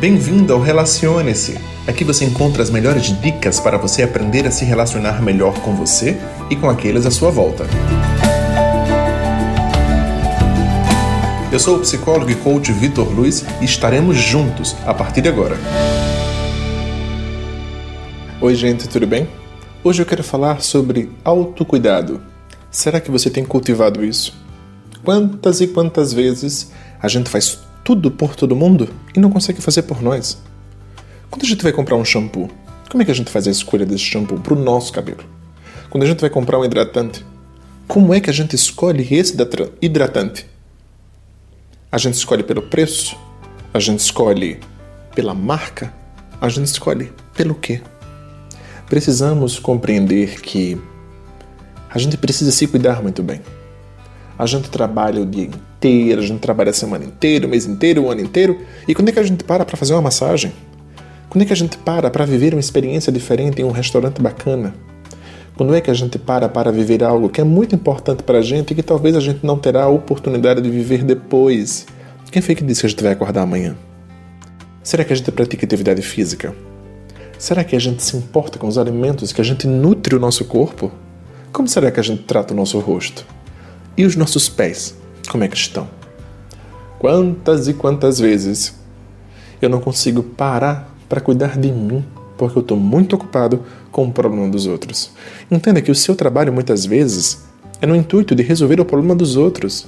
Bem-vindo ao Relacione-se. Aqui você encontra as melhores dicas para você aprender a se relacionar melhor com você e com aqueles à sua volta. Eu sou o psicólogo e coach Vitor Luiz e estaremos juntos a partir de agora. Oi, gente, tudo bem? Hoje eu quero falar sobre autocuidado. Será que você tem cultivado isso? Quantas e quantas vezes a gente faz tudo por todo mundo e não consegue fazer por nós? Quando a gente vai comprar um shampoo, como é que a gente faz a escolha desse shampoo para o nosso cabelo? Quando a gente vai comprar um hidratante, como é que a gente escolhe esse hidratante? A gente escolhe pelo preço? A gente escolhe pela marca? A gente escolhe pelo quê? Precisamos compreender que a gente precisa se cuidar muito bem. A gente trabalha o dia inteiro, a gente trabalha a semana inteira, o mês inteiro, o ano inteiro. E quando é que a gente para para fazer uma massagem? Quando é que a gente para para viver uma experiência diferente em um restaurante bacana? Quando é que a gente para para viver algo que é muito importante para a gente e que talvez a gente não terá a oportunidade de viver depois? Quem foi que disse que a gente vai acordar amanhã? Será que a gente pratica atividade física? Será que a gente se importa com os alimentos que a gente nutre o nosso corpo? Como será que a gente trata o nosso rosto? E os nossos pés? Como é que estão? Quantas e quantas vezes eu não consigo parar para cuidar de mim porque eu estou muito ocupado com o problema dos outros. Entenda que o seu trabalho muitas vezes é no intuito de resolver o problema dos outros,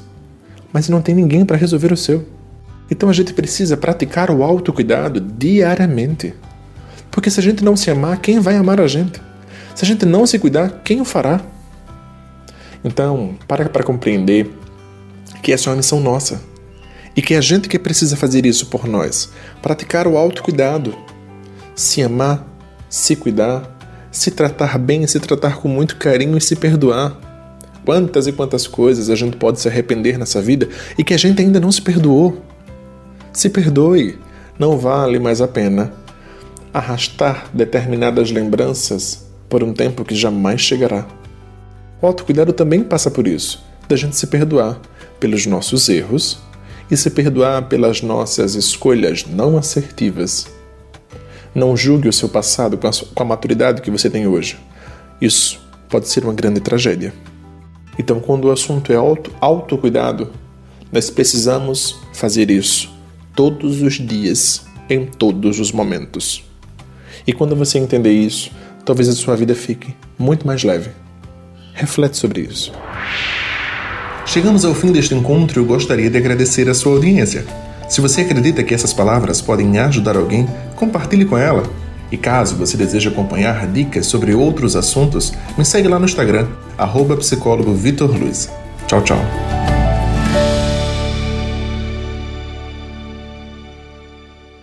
mas não tem ninguém para resolver o seu. Então a gente precisa praticar o autocuidado diariamente. Porque se a gente não se amar, quem vai amar a gente? Se a gente não se cuidar, quem o fará? Então, para para compreender que essa é uma missão nossa. E que é a gente que precisa fazer isso por nós. Praticar o autocuidado. Se amar, se cuidar, se tratar bem, se tratar com muito carinho e se perdoar. Quantas e quantas coisas a gente pode se arrepender nessa vida e que a gente ainda não se perdoou. Se perdoe, não vale mais a pena arrastar determinadas lembranças por um tempo que jamais chegará. O autocuidado também passa por isso, da gente se perdoar pelos nossos erros e se perdoar pelas nossas escolhas não assertivas. Não julgue o seu passado com a, com a maturidade que você tem hoje. Isso pode ser uma grande tragédia. Então, quando o assunto é auto, autocuidado, nós precisamos fazer isso todos os dias, em todos os momentos. E quando você entender isso, talvez a sua vida fique muito mais leve. Reflete sobre isso. Chegamos ao fim deste encontro e eu gostaria de agradecer a sua audiência. Se você acredita que essas palavras podem ajudar alguém, compartilhe com ela. E caso você deseje acompanhar dicas sobre outros assuntos, me segue lá no Instagram, arroba. Tchau, tchau.